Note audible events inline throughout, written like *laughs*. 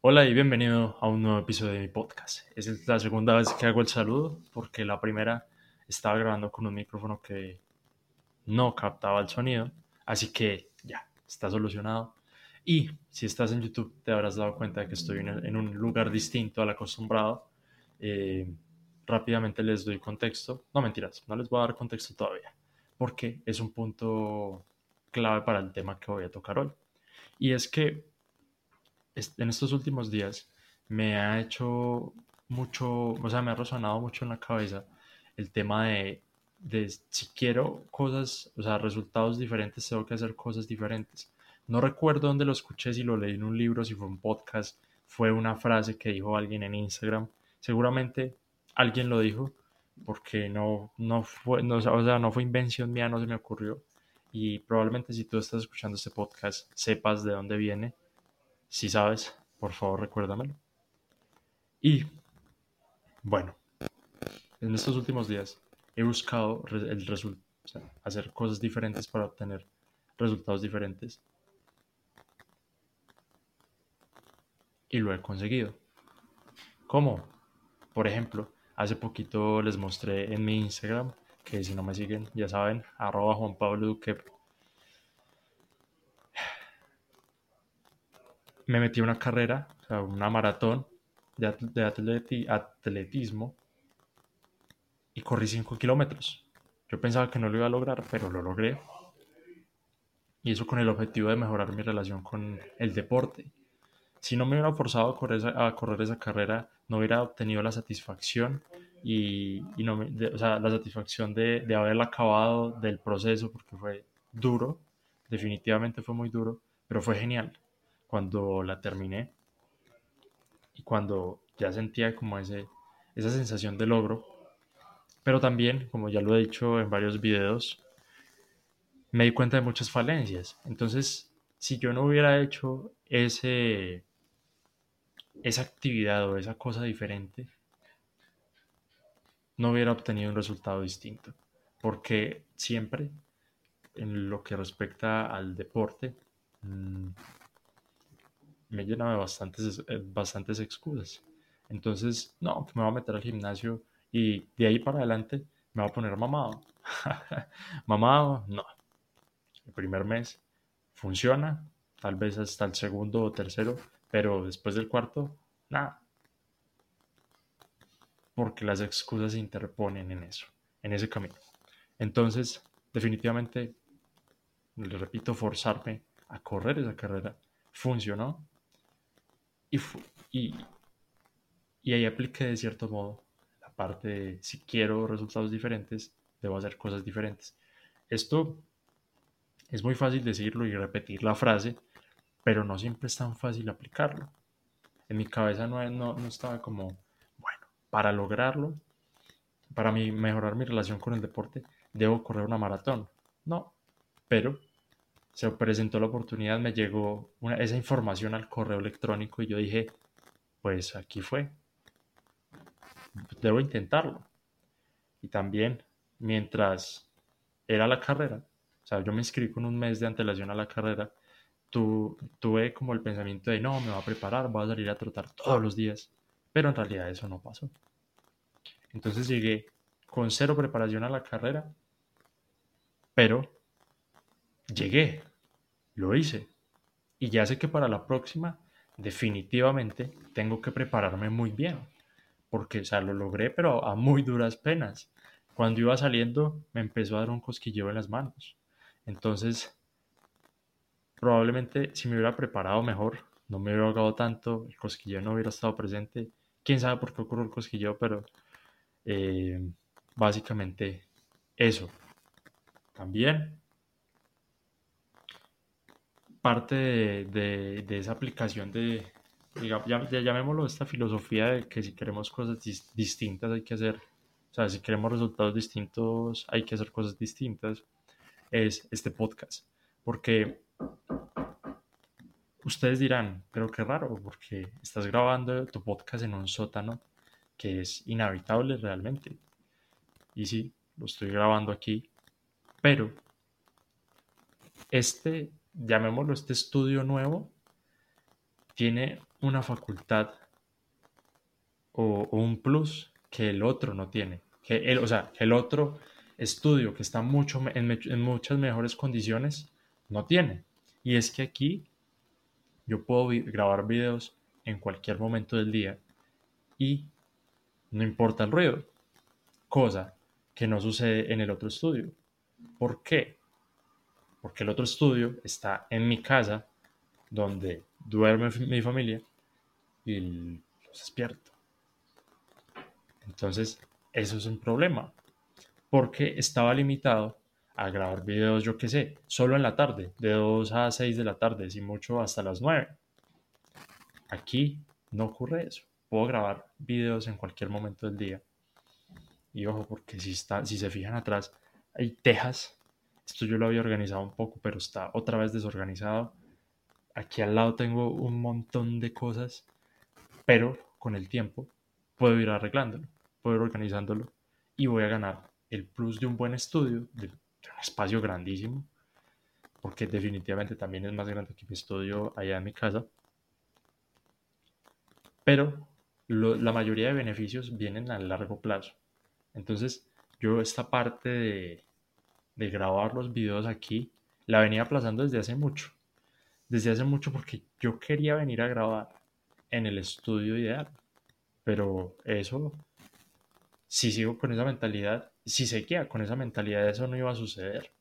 Hola y bienvenido a un nuevo episodio de mi podcast. Es la segunda vez que hago el saludo porque la primera estaba grabando con un micrófono que no captaba el sonido, así que ya, está solucionado. Y si estás en YouTube te habrás dado cuenta de que estoy en un lugar distinto al acostumbrado. Eh, rápidamente les doy contexto. No mentiras, no les voy a dar contexto todavía, porque es un punto clave para el tema que voy a tocar hoy. Y es que en estos últimos días me ha hecho mucho, o sea, me ha resonado mucho en la cabeza el tema de, de si quiero cosas, o sea, resultados diferentes, tengo que hacer cosas diferentes. No recuerdo dónde lo escuché, si lo leí en un libro, si fue un podcast, fue una frase que dijo alguien en Instagram. Seguramente alguien lo dijo porque no, no fue, no, o sea, no fue invención mía, no se me ocurrió. Y probablemente si tú estás escuchando este podcast, sepas de dónde viene si sabes, por favor recuérdamelo. Y bueno, en estos últimos días he buscado el hacer cosas diferentes para obtener resultados diferentes. Y lo he conseguido. ¿Cómo? Por ejemplo, hace poquito les mostré en mi Instagram, que si no me siguen, ya saben, arroba Juan Pablo Duque me metí a una carrera, o una maratón de, de atletismo y corrí 5 kilómetros. Yo pensaba que no lo iba a lograr, pero lo logré. Y eso con el objetivo de mejorar mi relación con el deporte. Si no me hubiera forzado a correr esa, carrera, no hubiera obtenido la satisfacción y, no o sea, la satisfacción de, de haberla acabado del proceso, porque fue duro, definitivamente fue muy duro, pero fue genial cuando la terminé y cuando ya sentía como ese, esa sensación de logro. Pero también, como ya lo he dicho en varios videos, me di cuenta de muchas falencias. Entonces, si yo no hubiera hecho ese, esa actividad o esa cosa diferente, no hubiera obtenido un resultado distinto. Porque siempre, en lo que respecta al deporte, mm, me llena de bastantes, eh, bastantes excusas. Entonces, no, que me voy a meter al gimnasio y de ahí para adelante me voy a poner mamado. *laughs* mamado, no. El primer mes funciona, tal vez hasta el segundo o tercero, pero después del cuarto, nada. Porque las excusas se interponen en eso, en ese camino. Entonces, definitivamente, le repito, forzarme a correr esa carrera funcionó y, y, y ahí apliqué de cierto modo la parte de si quiero resultados diferentes, debo hacer cosas diferentes. Esto es muy fácil decirlo y repetir la frase, pero no siempre es tan fácil aplicarlo. En mi cabeza no, no, no estaba como, bueno, para lograrlo, para mí mejorar mi relación con el deporte, debo correr una maratón. No, pero se presentó la oportunidad, me llegó esa información al correo electrónico y yo dije, pues aquí fue, debo intentarlo. Y también, mientras era la carrera, o sea, yo me inscribí con un mes de antelación a la carrera, tuve como el pensamiento de, no, me voy a preparar, voy a salir a trotar todos los días, pero en realidad eso no pasó. Entonces llegué con cero preparación a la carrera, pero llegué, lo hice. Y ya sé que para la próxima definitivamente tengo que prepararme muy bien. Porque, o sea, lo logré, pero a muy duras penas. Cuando iba saliendo me empezó a dar un cosquilleo en las manos. Entonces, probablemente si me hubiera preparado mejor, no me hubiera ahogado tanto, el cosquilleo no hubiera estado presente. Quién sabe por qué ocurrió el cosquilleo, pero eh, básicamente eso. También parte de, esa aplicación de, ya, llamémoslo esta filosofía de que si queremos cosas distintas hay que hacer, o sea, si queremos resultados distintos hay que hacer cosas distintas, es este podcast. Porque ustedes dirán, pero qué raro, porque estás grabando tu podcast en un sótano que es inhabitable realmente. Y sí, lo estoy grabando aquí, pero este llamémoslo este estudio nuevo, tiene una facultad o, un plus que el otro no tiene. Que el, o sea, que el otro estudio que está mucho, en, muchas mejores condiciones no tiene. Y es que aquí yo puedo grabar videos en cualquier momento del día y no importa el ruido, cosa que no sucede en el otro estudio. ¿Por qué? Porque el otro estudio está en mi casa, donde duerme mi familia y los despierto. Entonces, eso es un problema, porque estaba limitado a grabar videos, yo qué sé, solo en la tarde, de 2 a 6 de la tarde, si mucho hasta las 9. Aquí no ocurre eso. Puedo grabar videos en cualquier momento del día. Y ojo, porque si, está, si se fijan atrás, hay tejas. Esto yo lo había organizado un poco, pero está otra vez desorganizado. Aquí al lado tengo un montón de cosas, pero con el tiempo puedo ir arreglándolo, puedo ir organizándolo y voy a ganar el plus de un buen estudio, de, un espacio grandísimo, porque definitivamente también es más grande que mi estudio allá en mi casa. Pero la mayoría de beneficios vienen a largo plazo. Entonces, yo esta parte de, de grabar los videos aquí la venía aplazando desde hace mucho. Desde hace mucho porque yo quería venir a grabar en el estudio ideal. Pero eso, si sigo con esa mentalidad, si seguía con esa mentalidad, eso no iba a suceder.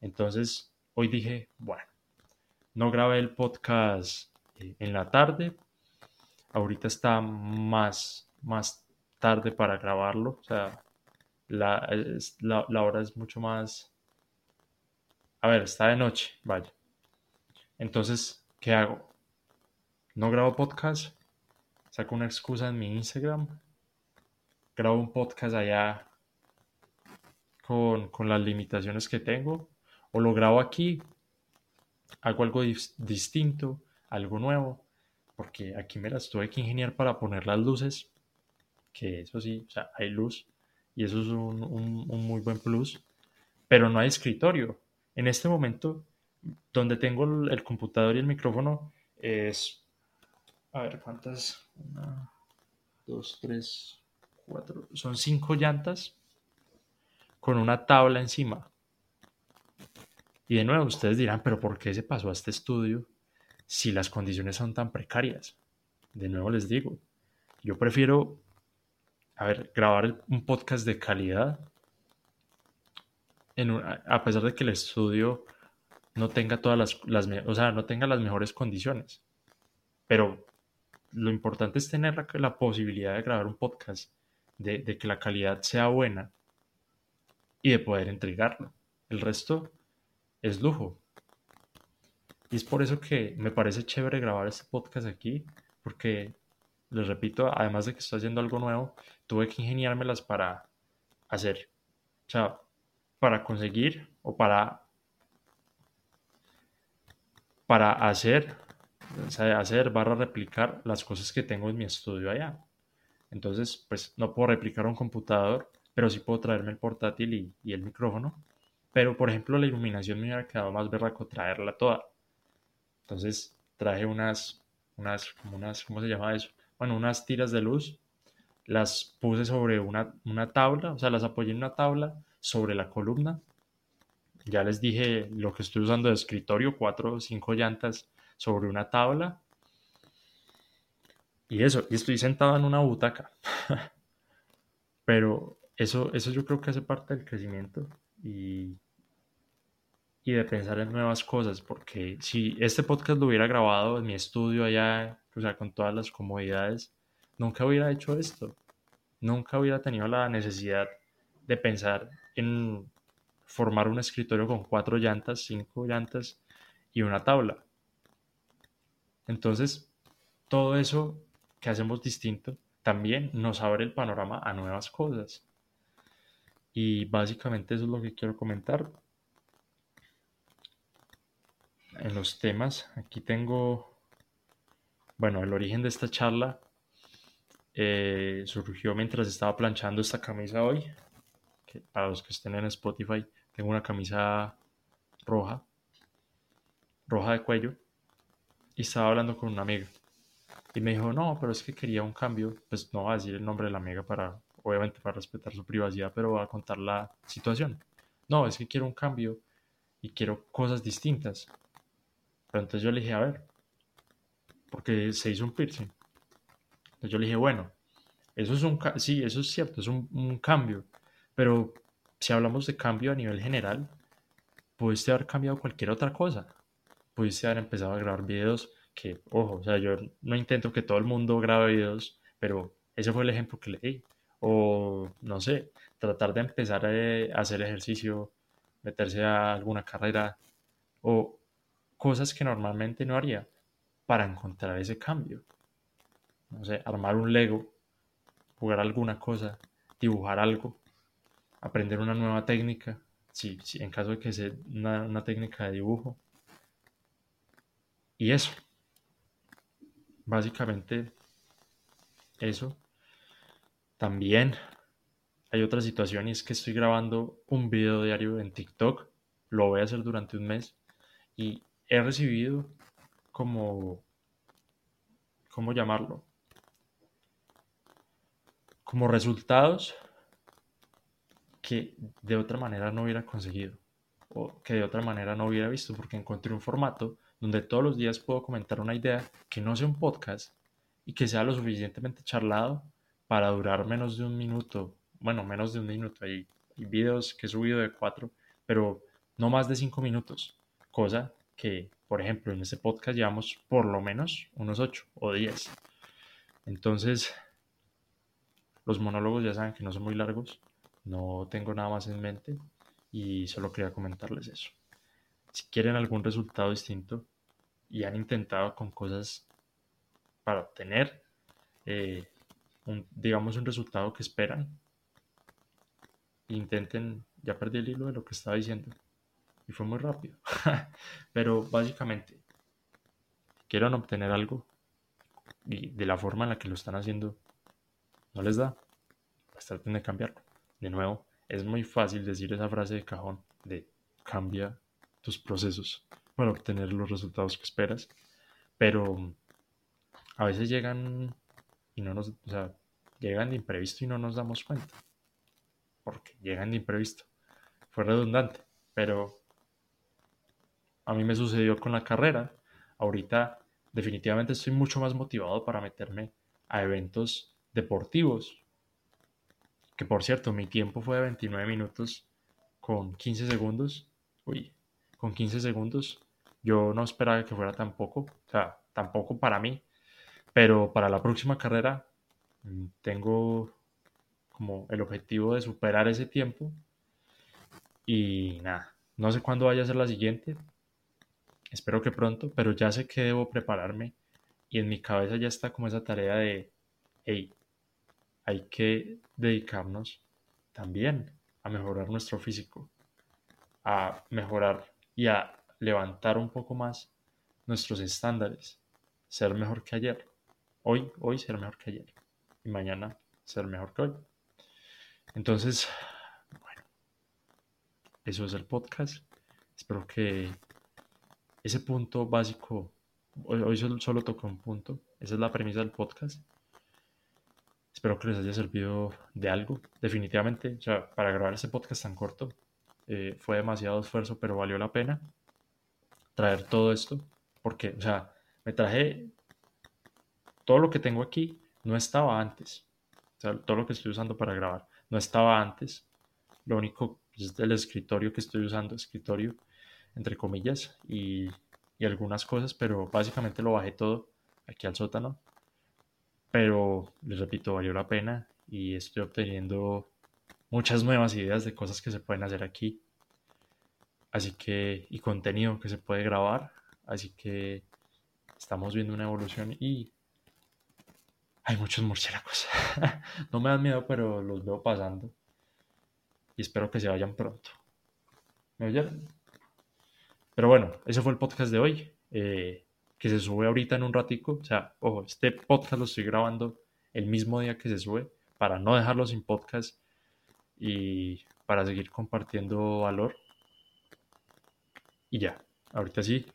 Entonces, hoy dije, bueno, no grabé el podcast eh, en la tarde. Ahorita está más, más tarde para grabarlo. O sea, la, la, hora es mucho más... A ver, está de noche, vaya. Entonces, ¿qué hago? No grabo podcast, saco una excusa en mi Instagram, grabo un podcast allá con, con las limitaciones que tengo, o lo grabo aquí, hago algo distinto, algo nuevo, porque aquí me las tuve que ingeniar para poner las luces, que eso sí, o sea, hay luz, y eso es un, un, muy buen plus, pero no hay escritorio. En este momento, donde tengo el, computador y el micrófono, es, a ver, ¿cuántas? Una, dos, tres, cuatro, son cinco llantas con una tabla encima. Y de nuevo, ustedes dirán, pero ¿por qué se pasó a este estudio si las condiciones son tan precarias? De nuevo les digo, yo prefiero a ver, grabar un podcast de calidad, en a pesar de que el estudio no tenga todas las, las, o sea, no tenga las mejores condiciones. Pero lo importante es tener la, posibilidad de grabar un podcast, de, de, que la calidad sea buena y de poder entregarlo. El resto es lujo. Y es por eso que me parece chévere grabar este podcast aquí, porque les repito, además de que estoy haciendo algo nuevo, tuve que ingeniármelas para hacer, o sea, para conseguir o para, para hacer, o sea, hacer, barra replicar las cosas que tengo en mi estudio allá. Entonces, pues no puedo replicar un computador, pero sí puedo traerme el portátil y, y el micrófono. Pero, por ejemplo, la iluminación me hubiera quedado más berraco traerla toda. Entonces, traje unas, unas, unas, ¿cómo se llama eso? bueno, unas tiras de luz, las puse sobre una, tabla, o sea, las apoyé en una tabla sobre la columna. Ya les dije lo que estoy usando de escritorio, cuatro o cinco llantas sobre una tabla. Y eso, y estoy sentado en una butaca. *laughs* Pero eso, eso yo creo que hace parte del crecimiento y, y de pensar en nuevas cosas, porque si este podcast lo hubiera grabado en mi estudio allá o sea, con todas las comodidades, nunca hubiera hecho esto. Nunca hubiera tenido la necesidad de pensar en formar un escritorio con cuatro llantas, cinco llantas y una tabla. Entonces, todo eso que hacemos distinto también nos abre el panorama a nuevas cosas. Y básicamente eso es lo que quiero comentar. En los temas, aquí tengo bueno, el origen de esta charla eh, surgió mientras estaba planchando esta camisa hoy. Para los que estén en Spotify, tengo una camisa roja, roja de cuello, y estaba hablando con una amiga. Y me dijo, no, pero es que quería un cambio. Pues no va a decir el nombre de la amiga para, obviamente, para respetar su privacidad, pero va a contar la situación. No, es que quiero un cambio y quiero cosas distintas. Pero entonces yo le dije, a ver, porque se hizo un piercing. Entonces yo le dije, bueno, eso es un, sí, eso es cierto, es un, un cambio, pero si hablamos de cambio a nivel general, pudiste haber cambiado cualquier otra cosa. Pudiste haber empezado a grabar videos que, ojo, o sea, yo no intento que todo el mundo grabe videos, pero ese fue el ejemplo que le di. O, no sé, tratar de empezar a hacer ejercicio, meterse a alguna carrera, o cosas que normalmente no haría para encontrar ese cambio. No sé, armar un Lego, jugar alguna cosa, dibujar algo, aprender una nueva técnica, si, en caso de que sea una, técnica de dibujo. Y eso. Básicamente eso. También hay otra situación y es que estoy grabando un video diario en TikTok. Lo voy a hacer durante un mes. Y he recibido como... ¿Cómo llamarlo? Como resultados que de otra manera no hubiera conseguido o que de otra manera no hubiera visto porque encontré un formato donde todos los días puedo comentar una idea que no sea un podcast y que sea lo suficientemente charlado para durar menos de un minuto, bueno, menos de un minuto. Hay, videos que he subido de cuatro, pero no más de cinco minutos, cosa que, por ejemplo, en este podcast llevamos por lo menos unos ocho o diez. Entonces, los monólogos ya saben que no son muy largos no tengo nada más en mente y solo quería comentarles eso. Si quieren algún resultado distinto y han intentado con cosas para obtener, eh, un, digamos, un resultado que esperan, intenten, ya perdí el hilo de lo que estaba diciendo y fue muy rápido, *laughs* pero básicamente, quieren obtener algo y de la forma en la que lo están haciendo no les da, pues traten de cambiarlo. De nuevo, es muy fácil decir esa frase de cajón de cambia tus procesos para obtener los resultados que esperas, pero a veces llegan y no nos, o sea, llegan de imprevisto y no nos damos cuenta, porque llegan de imprevisto. Fue redundante, pero a mí me sucedió con la carrera. Ahorita definitivamente estoy mucho más motivado para meterme a eventos deportivos que por cierto, mi tiempo fue de 29 minutos con 15 segundos. Uy, con 15 segundos. Yo no esperaba que fuera tan poco, o sea, tampoco para mí, pero para la próxima carrera mm, tengo como el objetivo de superar ese tiempo. Y nada, no sé cuándo vaya a ser la siguiente. Espero que pronto, pero ya sé que debo prepararme y en mi cabeza ya está como esa tarea de, hey, hay que dedicarnos también a mejorar nuestro físico, a mejorar y a levantar un poco más nuestros estándares, ser mejor que ayer. Hoy, hoy ser mejor que ayer y mañana ser mejor que hoy. Entonces, bueno, eso es el podcast. Espero que ese punto básico, hoy, solo, solo un punto, esa es la premisa del podcast. Espero que les haya servido de algo. Definitivamente, o sea, para grabar este podcast tan corto, eh, fue demasiado esfuerzo, pero valió la pena traer todo esto. Porque, o sea, me traje todo lo que tengo aquí, no estaba antes. O sea, todo lo que estoy usando para grabar, no estaba antes. Lo único es el escritorio que estoy usando, escritorio, entre comillas, y, y algunas cosas, pero básicamente lo bajé todo aquí al sótano pero les repito, valió la pena y estoy obteniendo muchas nuevas ideas de cosas que se pueden hacer aquí. Así que, y contenido que se puede grabar. Así que estamos viendo una evolución y hay muchos murciélagos. *laughs* no me dan miedo, pero los veo pasando. Y espero que se vayan pronto. ¿Me oyeron? Pero bueno, ese fue el podcast de hoy. Eh, que se sube ahorita en un ratico. O sea, ojo, este podcast lo estoy grabando el mismo día que se sube para no dejarlo sin podcast y para seguir compartiendo valor. Y ya, ahorita sí,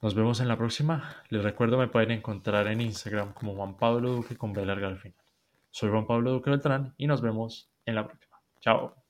Nos vemos en la próxima. Les recuerdo me pueden encontrar en Instagram como Juan Pablo Duque con B. Soy Juan Pablo Duque Beltrán y nos vemos en la próxima. Chao.